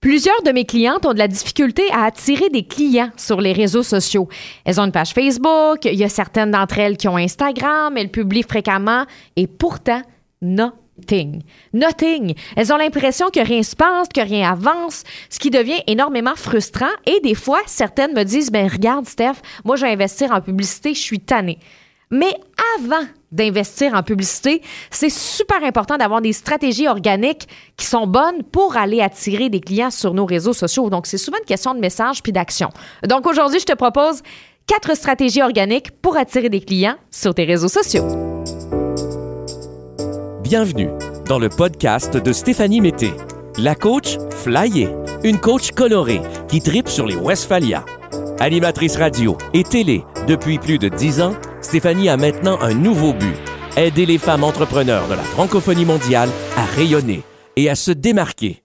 Plusieurs de mes clientes ont de la difficulté à attirer des clients sur les réseaux sociaux. Elles ont une page Facebook, il y a certaines d'entre elles qui ont Instagram, elles publient fréquemment et pourtant, nothing. Nothing. Elles ont l'impression que rien se passe, que rien avance, ce qui devient énormément frustrant et des fois, certaines me disent, ben regarde Steph, moi je vais investir en publicité, je suis tannée. Mais avant d'investir en publicité, c'est super important d'avoir des stratégies organiques qui sont bonnes pour aller attirer des clients sur nos réseaux sociaux. Donc, c'est souvent une question de message puis d'action. Donc, aujourd'hui, je te propose quatre stratégies organiques pour attirer des clients sur tes réseaux sociaux. Bienvenue dans le podcast de Stéphanie Mété, la coach flyée, une coach colorée qui tripe sur les Westphalia. Animatrice radio et télé depuis plus de dix ans, Stéphanie a maintenant un nouveau but aider les femmes entrepreneurs de la francophonie mondiale à rayonner et à se démarquer.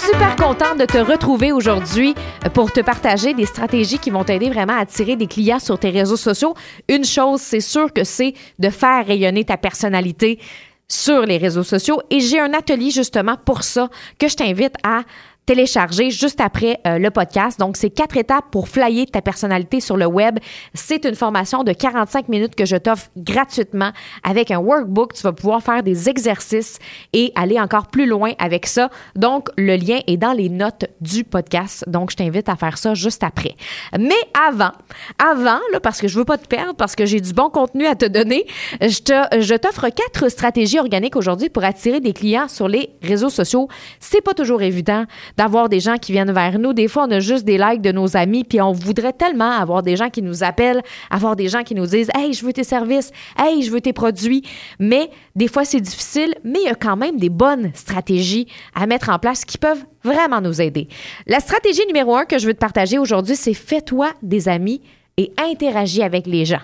Super contente de te retrouver aujourd'hui pour te partager des stratégies qui vont t'aider vraiment à attirer des clients sur tes réseaux sociaux. Une chose, c'est sûr que c'est de faire rayonner ta personnalité sur les réseaux sociaux et j'ai un atelier justement pour ça que je t'invite à télécharger juste après euh, le podcast. Donc, c'est quatre étapes pour flyer ta personnalité sur le web. C'est une formation de 45 minutes que je t'offre gratuitement avec un workbook. Tu vas pouvoir faire des exercices et aller encore plus loin avec ça. Donc, le lien est dans les notes du podcast. Donc, je t'invite à faire ça juste après. Mais avant, avant, là, parce que je veux pas te perdre, parce que j'ai du bon contenu à te donner, je, te, je t'offre quatre stratégies organiques aujourd'hui pour attirer des clients sur les réseaux sociaux. C'est pas toujours évident d'avoir des gens qui viennent vers nous. Des fois, on a juste des likes de nos amis, puis on voudrait tellement avoir des gens qui nous appellent, avoir des gens qui nous disent Hey, je veux tes services, hey, je veux tes produits. Mais des fois, c'est difficile, mais il y a quand même des bonnes stratégies à mettre en place qui peuvent vraiment nous aider. La stratégie numéro un que je veux te partager aujourd'hui, c'est fais-toi des amis et interagis avec les gens.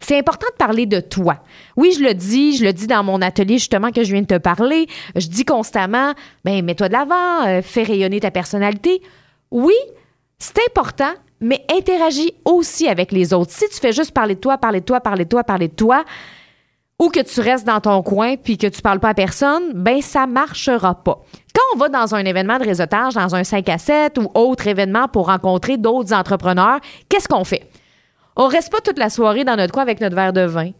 C'est important de parler de toi. Oui, je le dis, je le dis dans mon atelier justement que je viens de te parler. Je dis constamment, ben mets-toi de l'avant, euh, fais rayonner ta personnalité. Oui, c'est important, mais interagis aussi avec les autres. Si tu fais juste parler de toi, parler de toi, parler de toi, parler de toi, ou que tu restes dans ton coin puis que tu parles pas à personne, ben ça marchera pas. Quand on va dans un événement de réseautage, dans un 5 à 7 ou autre événement pour rencontrer d'autres entrepreneurs, qu'est-ce qu'on fait? On reste pas toute la soirée dans notre coin avec notre verre de vin.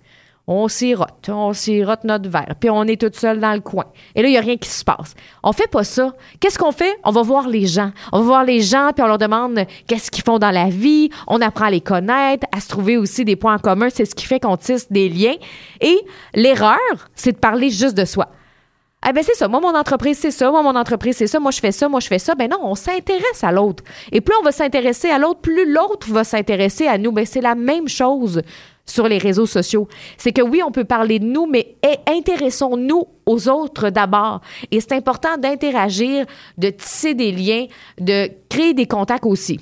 On sirote, on sirote notre verre, puis on est toute seule dans le coin. Et là, il n'y a rien qui se passe. On fait pas ça. Qu'est-ce qu'on fait? On va voir les gens. On va voir les gens, puis on leur demande qu'est-ce qu'ils font dans la vie. On apprend à les connaître, à se trouver aussi des points en commun. C'est ce qui fait qu'on tisse des liens. Et l'erreur, c'est de parler juste de soi. Ah ben c'est ça, moi mon entreprise c'est ça, moi mon entreprise c'est ça, moi je fais ça, moi je fais ça. Ben non, on s'intéresse à l'autre. Et plus on va s'intéresser à l'autre, plus l'autre va s'intéresser à nous. Ben c'est la même chose sur les réseaux sociaux. C'est que oui, on peut parler de nous, mais intéressons-nous aux autres d'abord. Et c'est important d'interagir, de tisser des liens, de créer des contacts aussi.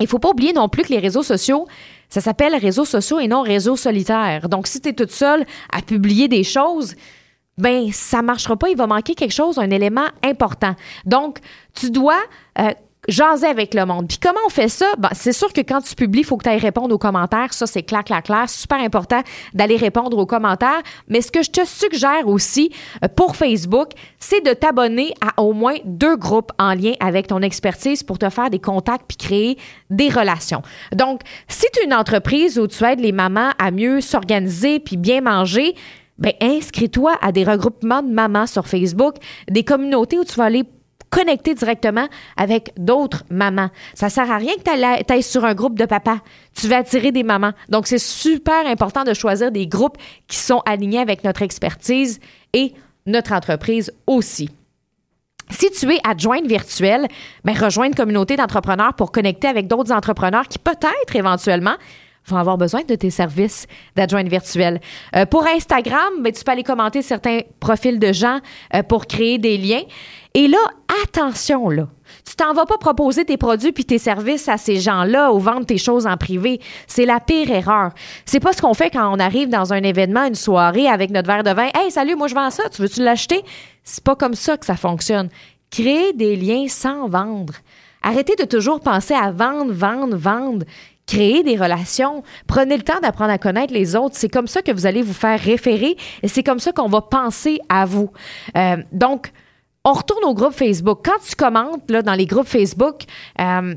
Il faut pas oublier non plus que les réseaux sociaux, ça s'appelle réseaux sociaux et non réseaux solitaires. Donc si tu es toute seule à publier des choses, ben ça marchera pas, il va manquer quelque chose, un élément important. Donc, tu dois euh, jaser avec le monde. Puis comment on fait ça? Ben, c'est sûr que quand tu publies, il faut que tu ailles répondre aux commentaires. Ça, c'est clair, clair, clair. Super important d'aller répondre aux commentaires. Mais ce que je te suggère aussi euh, pour Facebook, c'est de t'abonner à au moins deux groupes en lien avec ton expertise pour te faire des contacts puis créer des relations. Donc, si tu es une entreprise où tu aides les mamans à mieux s'organiser puis bien manger, ben inscris-toi à des regroupements de mamans sur Facebook, des communautés où tu vas aller connecter directement avec d'autres mamans. Ça sert à rien que tu ailles sur un groupe de papas. Tu vas attirer des mamans. Donc, c'est super important de choisir des groupes qui sont alignés avec notre expertise et notre entreprise aussi. Si tu es adjointe virtuelle, ben rejoins une communauté d'entrepreneurs pour connecter avec d'autres entrepreneurs qui peut-être éventuellement vont avoir besoin de tes services d'adjointe virtuelle. Euh, pour Instagram, ben, tu peux aller commenter certains profils de gens euh, pour créer des liens. Et là, attention, là. Tu t'en vas pas proposer tes produits puis tes services à ces gens-là ou vendre tes choses en privé. C'est la pire erreur. C'est pas ce qu'on fait quand on arrive dans un événement, une soirée avec notre verre de vin. Hey, salut, moi je vends ça, tu veux-tu l'acheter? C'est pas comme ça que ça fonctionne. Créer des liens sans vendre. Arrêtez de toujours penser à vendre, vendre, vendre créez des relations, prenez le temps d'apprendre à connaître les autres. C'est comme ça que vous allez vous faire référer et c'est comme ça qu'on va penser à vous. Euh, donc, on retourne au groupe Facebook. Quand tu commentes dans les groupes Facebook, euh,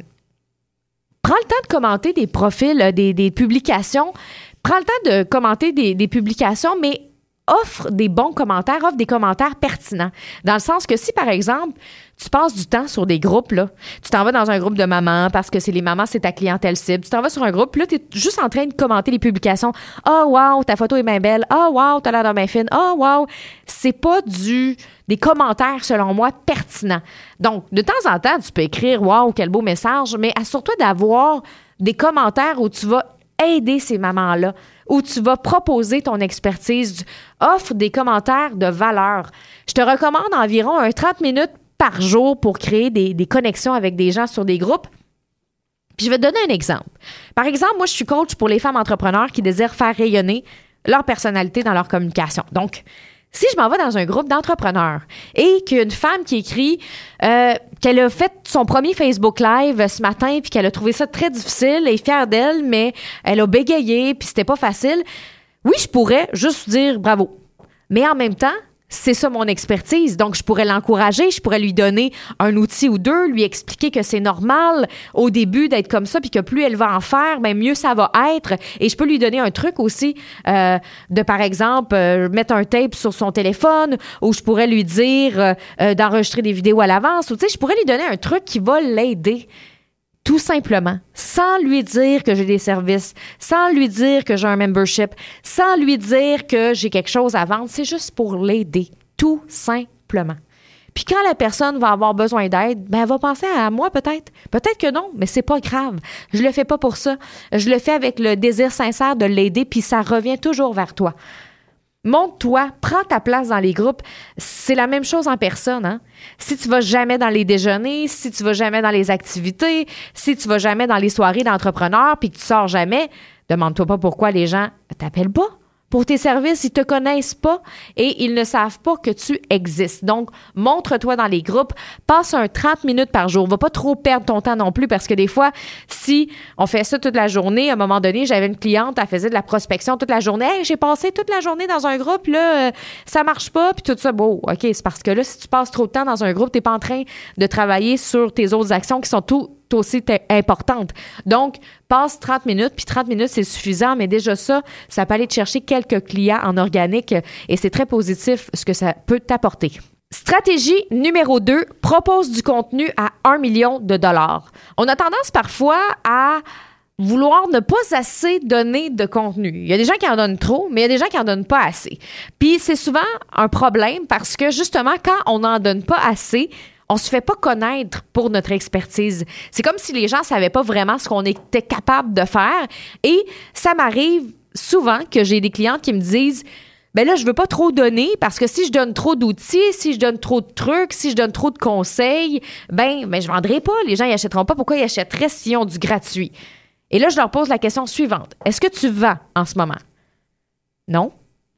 prends le temps de commenter des profils, euh, des, publications. Prends le temps de commenter des publications, mais offre des bons commentaires, offre des commentaires pertinents. Dans le sens que si, par exemple, tu passes du temps sur des groupes, là, tu t'en vas dans un groupe de mamans parce que c'est les mamans, c'est ta clientèle cible, tu t'en vas sur un groupe, puis là, tu es juste en train de commenter les publications. Oh, wow, ta photo est bien belle. Oh, wow, t'as l'air bien fine. Oh, wow. C'est pas du des commentaires, selon moi, pertinents. Donc, de temps en temps, tu peux écrire Wow, quel beau message, mais assure-toi d'avoir des commentaires où tu vas aider ces mamans-là, où tu vas proposer ton expertise, offre des commentaires de valeur. Je te recommande environ un 30 minutes par jour pour créer des, connexions avec des gens sur des groupes. Puis je vais te donner un exemple. Par exemple, moi, je suis coach pour les femmes entrepreneurs qui désirent faire rayonner leur personnalité dans leur communication. Donc, si je m'en vais dans un groupe d'entrepreneurs et qu'une femme qui écrit euh, qu'elle a fait son premier Facebook Live ce matin puis qu'elle a trouvé ça très difficile, et fière d'elle, mais elle a bégayé puis c'était pas facile, oui, je pourrais juste dire bravo. Mais en même temps, c'est ça mon expertise. Donc, je pourrais l'encourager, je pourrais lui donner un outil ou deux, lui expliquer que c'est normal au début d'être comme ça, puis que plus elle va en faire, bien mieux ça va être. Et je peux lui donner un truc aussi euh, de, par exemple, euh, mettre un tape sur son téléphone, ou je pourrais lui dire euh, d'enregistrer des vidéos à l'avance, ou tu sais, je pourrais lui donner un truc qui va l'aider tout simplement, sans lui dire que j'ai des services, sans lui dire que j'ai un membership, sans lui dire que j'ai quelque chose à vendre, c'est juste pour l'aider, tout simplement. Puis quand la personne va avoir besoin d'aide, ben elle va penser à moi peut-être. Peut-être que non, mais c'est pas grave. Je le fais pas pour ça. Je le fais avec le désir sincère de l'aider, puis ça revient toujours vers toi. Monte-toi, prends ta place dans les groupes. C'est la même chose en personne. Hein? Si tu vas jamais dans les déjeuners, si tu vas jamais dans les activités, si tu vas jamais dans les soirées d'entrepreneurs puis que tu sors jamais, demande-toi pas pourquoi les gens t'appellent pas pour tes services, ils te connaissent pas et ils ne savent pas que tu existes. Donc, montre-toi dans les groupes, passe un 30 minutes par jour. Va pas trop perdre ton temps non plus parce que des fois, si on fait ça toute la journée, à un moment donné, j'avais une cliente, elle faisait de la prospection toute la journée. Hey, j'ai passé toute la journée dans un groupe, là, euh, ça marche pas, puis tout ça. Bon, OK, c'est parce que là, si tu passes trop de temps dans un groupe, t'es pas en train de travailler sur tes autres actions qui sont tout aussi importante. Donc, passe 30 minutes, puis 30 minutes, c'est suffisant, mais déjà ça, ça peut aller te chercher quelques clients en organique et c'est très positif ce que ça peut t'apporter. Stratégie numéro 2, propose du contenu à 1 million de dollars. On a tendance parfois à vouloir ne pas assez donner de contenu. Il y a des gens qui en donnent trop, mais il y a des gens qui en donnent pas assez. Puis c'est souvent un problème parce que justement, quand on n'en donne pas assez, on se fait pas connaître pour notre expertise. C'est comme si les gens savaient pas vraiment ce qu'on était capable de faire. Et ça m'arrive souvent que j'ai des clientes qui me disent ben là, je veux pas trop donner parce que si je donne trop d'outils, si je donne trop de trucs, si je donne trop de conseils, ben, ben je vendrai pas. Les gens y achèteront pas. Pourquoi ils achèteraient s'ils ont du gratuit? Et là, je leur pose la question suivante. Est-ce que tu vends en ce moment? Non?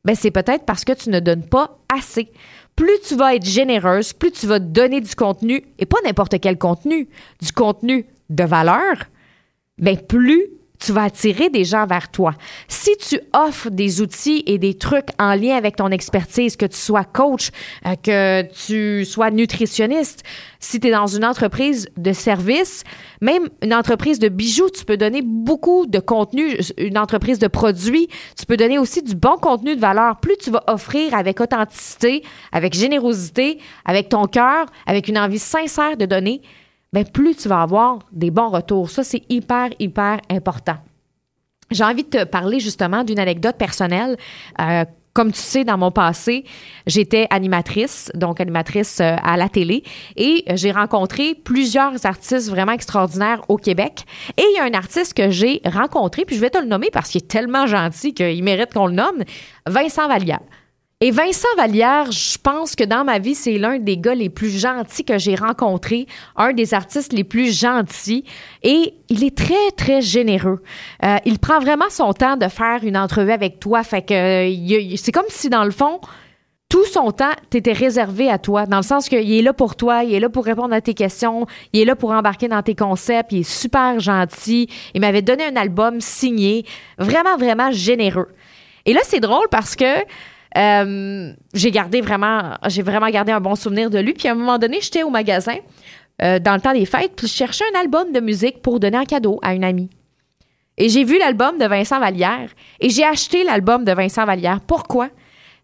Ben, c'est peut-être parce que tu ne donnes pas assez plus tu vas être généreuse, plus tu vas donner du contenu, et pas n'importe quel contenu, du contenu de valeur, bien plus tu vas attirer des gens vers toi. Si tu offres des outils et des trucs en lien avec ton expertise, que tu sois coach, euh, que tu sois nutritionniste, si tu es dans une entreprise de service, même une entreprise de bijoux, tu peux donner beaucoup de contenu, une entreprise de produits, tu peux donner aussi du bon contenu de valeur. Plus tu vas offrir avec authenticité, avec générosité, avec ton cœur, avec une envie sincère de donner, ben, plus tu vas avoir des bons retours. Ça, c'est hyper, hyper important. J'ai envie de te parler justement d'une anecdote personnelle. Euh, comme tu sais, dans mon passé, j'étais animatrice, donc animatrice euh, à la télé, et j'ai rencontré plusieurs artistes vraiment extraordinaires au Québec. Et il y a un artiste que j'ai rencontré, puis je vais te le nommer parce qu'il est tellement gentil qu'il mérite qu'on le nomme, Vincent Vallière. Et Vincent Vallière, je pense que dans ma vie, c'est l'un des gars les plus gentils que j'ai rencontrés, un des artistes les plus gentils. Et il est très, très généreux. Euh, il prend vraiment son temps de faire une entrevue avec toi. Fait que c'est comme si, dans le fond, tout son temps t'était réservé à toi, dans le sens qu'il est là pour toi, il est là pour répondre à tes questions, il est là pour embarquer dans tes concepts, il est super gentil. Il m'avait donné un album signé, vraiment, vraiment généreux. Et là, c'est drôle parce que euh, j'ai gardé vraiment, j'ai vraiment gardé un bon souvenir de lui. Puis à un moment donné, j'étais au magasin euh, dans le temps des fêtes, puis je cherchais un album de musique pour donner en cadeau à une amie. Et j'ai vu l'album de Vincent Vallière et j'ai acheté l'album de Vincent Vallière. Pourquoi?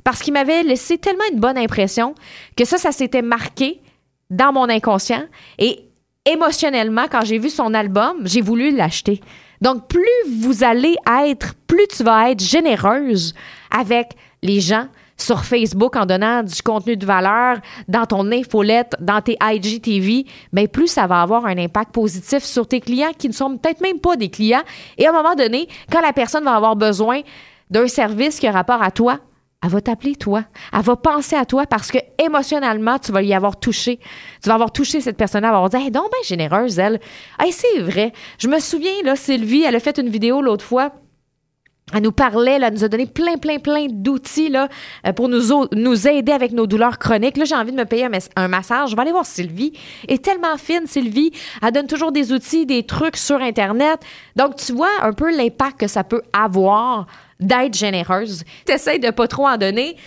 Parce qu'il m'avait laissé tellement une bonne impression que ça, ça s'était marqué dans mon inconscient. Et émotionnellement, quand j'ai vu son album, j'ai voulu l'acheter. Donc, plus vous allez être, plus tu vas être généreuse avec les gens sur Facebook en donnant du contenu de valeur dans ton infolette, dans tes IGTV, bien plus ça va avoir un impact positif sur tes clients qui ne sont peut-être même pas des clients. Et à un moment donné, quand la personne va avoir besoin d'un service qui a rapport à toi, elle va t'appeler toi. Elle va penser à toi parce que émotionnellement, tu vas y avoir touché. Tu vas avoir touché cette personne-là. Elle va avoir dit, hey, donc ben généreuse, elle. Hey, c'est vrai. Je me souviens, là, Sylvie, elle a fait une vidéo l'autre fois elle nous parlait, là, elle nous a donné plein, plein, plein d'outils euh, pour nous, nous aider avec nos douleurs chroniques. Là, j'ai envie de me payer un, massage. Je vais aller voir Sylvie. Elle est tellement fine, Sylvie. Elle donne toujours des outils, des trucs sur Internet. Donc, tu vois un peu l'impact que ça peut avoir d'être généreuse. Tu essaies de pas trop en donner.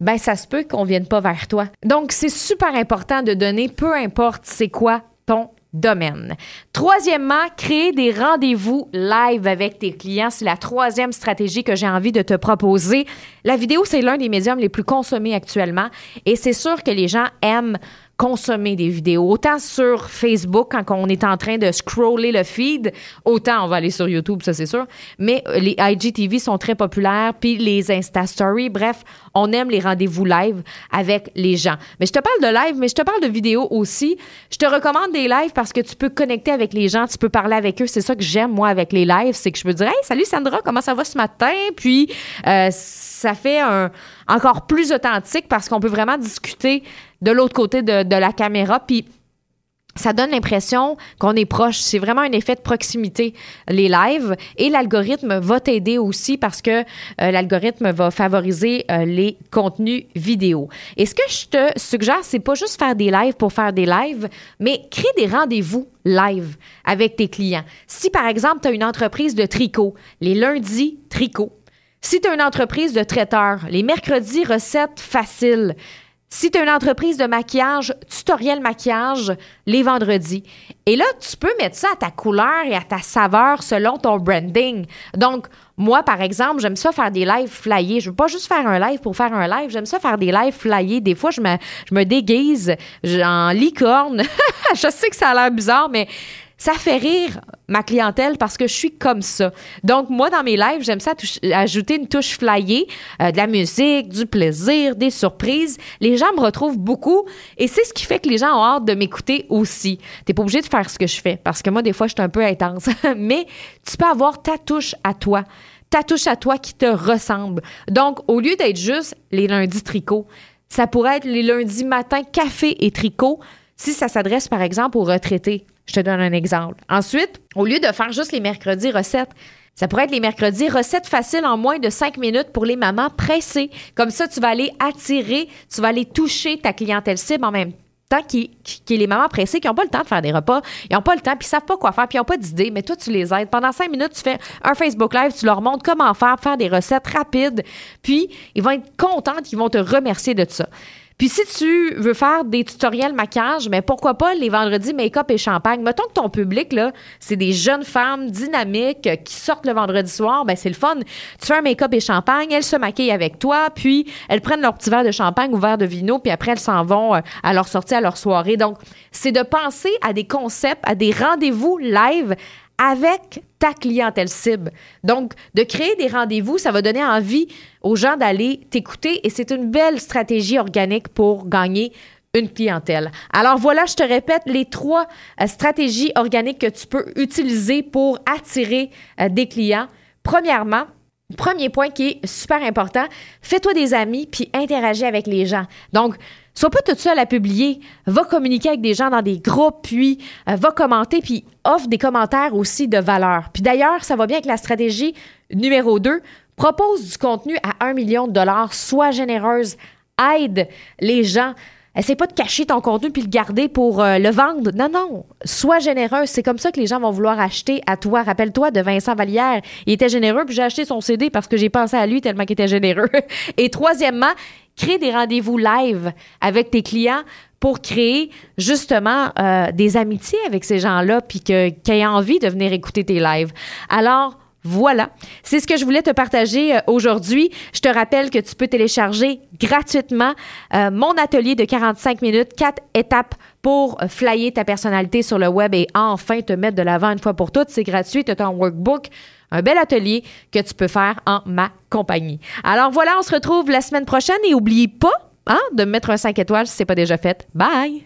Ben, ça se peut qu'on vienne pas vers toi. Donc, c'est super important de donner, peu importe c'est quoi ton domaine. Troisièmement, créer des rendez-vous live avec tes clients. C'est la troisième stratégie que j'ai envie de te proposer. La vidéo, c'est l'un des médiums les plus consommés actuellement et c'est sûr que les gens aiment consommer des vidéos. Autant sur Facebook, quand on est en train de scroller le feed, autant on va aller sur YouTube, ça c'est sûr. Mais euh, les IGTV sont très populaires, puis les Insta Stories. Bref, on aime les rendez-vous live avec les gens. Mais je te parle de live, mais je te parle de vidéo aussi. Je te recommande des lives parce que tu peux connecter avec les gens, tu peux parler avec eux. C'est ça que j'aime, moi, avec les lives, c'est que je peux dire, hey, salut Sandra, comment ça va ce matin? Puis, euh, ça fait un, encore plus authentique parce qu'on peut vraiment discuter de l'autre côté de, la caméra. Puis ça donne l'impression qu'on est proche. C'est vraiment un effet de proximité, les lives. Et l'algorithme va t'aider aussi parce que euh, l'algorithme va favoriser euh, les contenus vidéo. Et ce que je te suggère, c'est pas juste faire des lives pour faire des lives, mais créer des rendez-vous live avec tes clients. Si par exemple, tu as une entreprise de tricot, les lundis, tricot. Si tu as une entreprise de traiteur, les mercredis, recettes faciles. Si tu as une entreprise de maquillage, tutoriel maquillage les vendredis. Et là, tu peux mettre ça à ta couleur et à ta saveur selon ton branding. Donc, moi, par exemple, j'aime ça faire des lives flyés. Je veux pas juste faire un live pour faire un live. J'aime ça faire des lives flyés. Des fois, je me, je me déguise en licorne. je sais que ça a l'air bizarre, mais ça fait rire ma clientèle parce que je suis comme ça. Donc, moi, dans mes lives, j'aime ça ajouter une touche flyée, euh, de la musique, du plaisir, des surprises. Les gens me retrouvent beaucoup et c'est ce qui fait que les gens ont hâte de m'écouter aussi. T'es pas obligé de faire ce que je fais parce que moi, des fois, je suis un peu intense. Mais tu peux avoir ta touche à toi ta touche à toi qui te ressemble. Donc, au lieu d'être juste les lundis tricot, ça pourrait être les lundis matin café et tricot si ça s'adresse par exemple aux retraités. Je te donne un exemple. Ensuite, au lieu de faire juste les mercredis recettes, ça pourrait être les mercredis recettes faciles en moins de cinq minutes pour les mamans pressées. Comme ça, tu vas aller attirer, tu vas aller toucher ta clientèle cible en même temps qui, qui, est les mamans pressées qui n'ont pas le temps de faire des repas, ils n'ont pas le temps, puis ils savent pas quoi faire, puis ils n'ont pas d'idée, mais toi, tu les aides. Pendant cinq minutes, tu fais un Facebook Live, tu leur montres comment faire, faire des recettes rapides, puis ils vont être contents, ils vont te remercier de ça. Puis si tu veux faire des tutoriels maquillage, mais pourquoi pas les vendredis make-up et champagne? Mettons que ton public, là, c'est des jeunes femmes dynamiques qui sortent le vendredi soir, ben c'est le fun. Tu fais un make-up et champagne, elles se maquillent avec toi, puis elles prennent leur petit verre de champagne ou verre de vino, puis après elles s'en vont euh, à leur sortie, à leur soirée. Donc, c'est de penser à des concepts, à des rendez-vous live avec ta clientèle cible. Donc, de créer des rendez-vous, ça va donner envie aux gens d'aller t'écouter et c'est une belle stratégie organique pour gagner une clientèle. Alors voilà, je te répète les trois euh, stratégies organiques que tu peux utiliser pour attirer euh, des clients. Premièrement, Premier point qui est super important, fais-toi des amis puis interagis avec les gens. Donc, Sois pas toute seule à publier. Va communiquer avec des gens dans des groupes, puis euh, va commenter, puis offre des commentaires aussi de valeur. Puis d'ailleurs, ça va bien avec la stratégie numéro 2. Propose du contenu à 1 million de dollars. Sois généreuse aide les gens. Essaye pas de cacher ton contenu puis le garder pour euh, le vendre. Non, non. Sois généreux. C'est comme ça que les gens vont vouloir acheter à toi. Rappelle-toi de Vincent Vallière. Il était généreux puis j'ai acheté son CD parce que j'ai pensé à lui tellement qu'il était généreux. Et troisièmement, crée des rendez-vous live avec tes clients pour créer justement euh, des amitiés avec ces gens-là puis qu'ils aient envie de venir écouter tes lives. Alors, voilà, c'est ce que je voulais te partager euh, aujourd'hui. Je te rappelle que tu peux télécharger gratuitement euh, mon atelier de 45 minutes, quatre étapes pour flyer ta personnalité sur le web et enfin te mettre de l'avant une fois pour toutes. C'est gratuit, tu as ton workbook, un bel atelier que tu peux faire en ma compagnie. Alors voilà, on se retrouve la semaine prochaine et oublie pas hein, de me mettre un 5 étoiles si ce n'est pas déjà fait. Bye!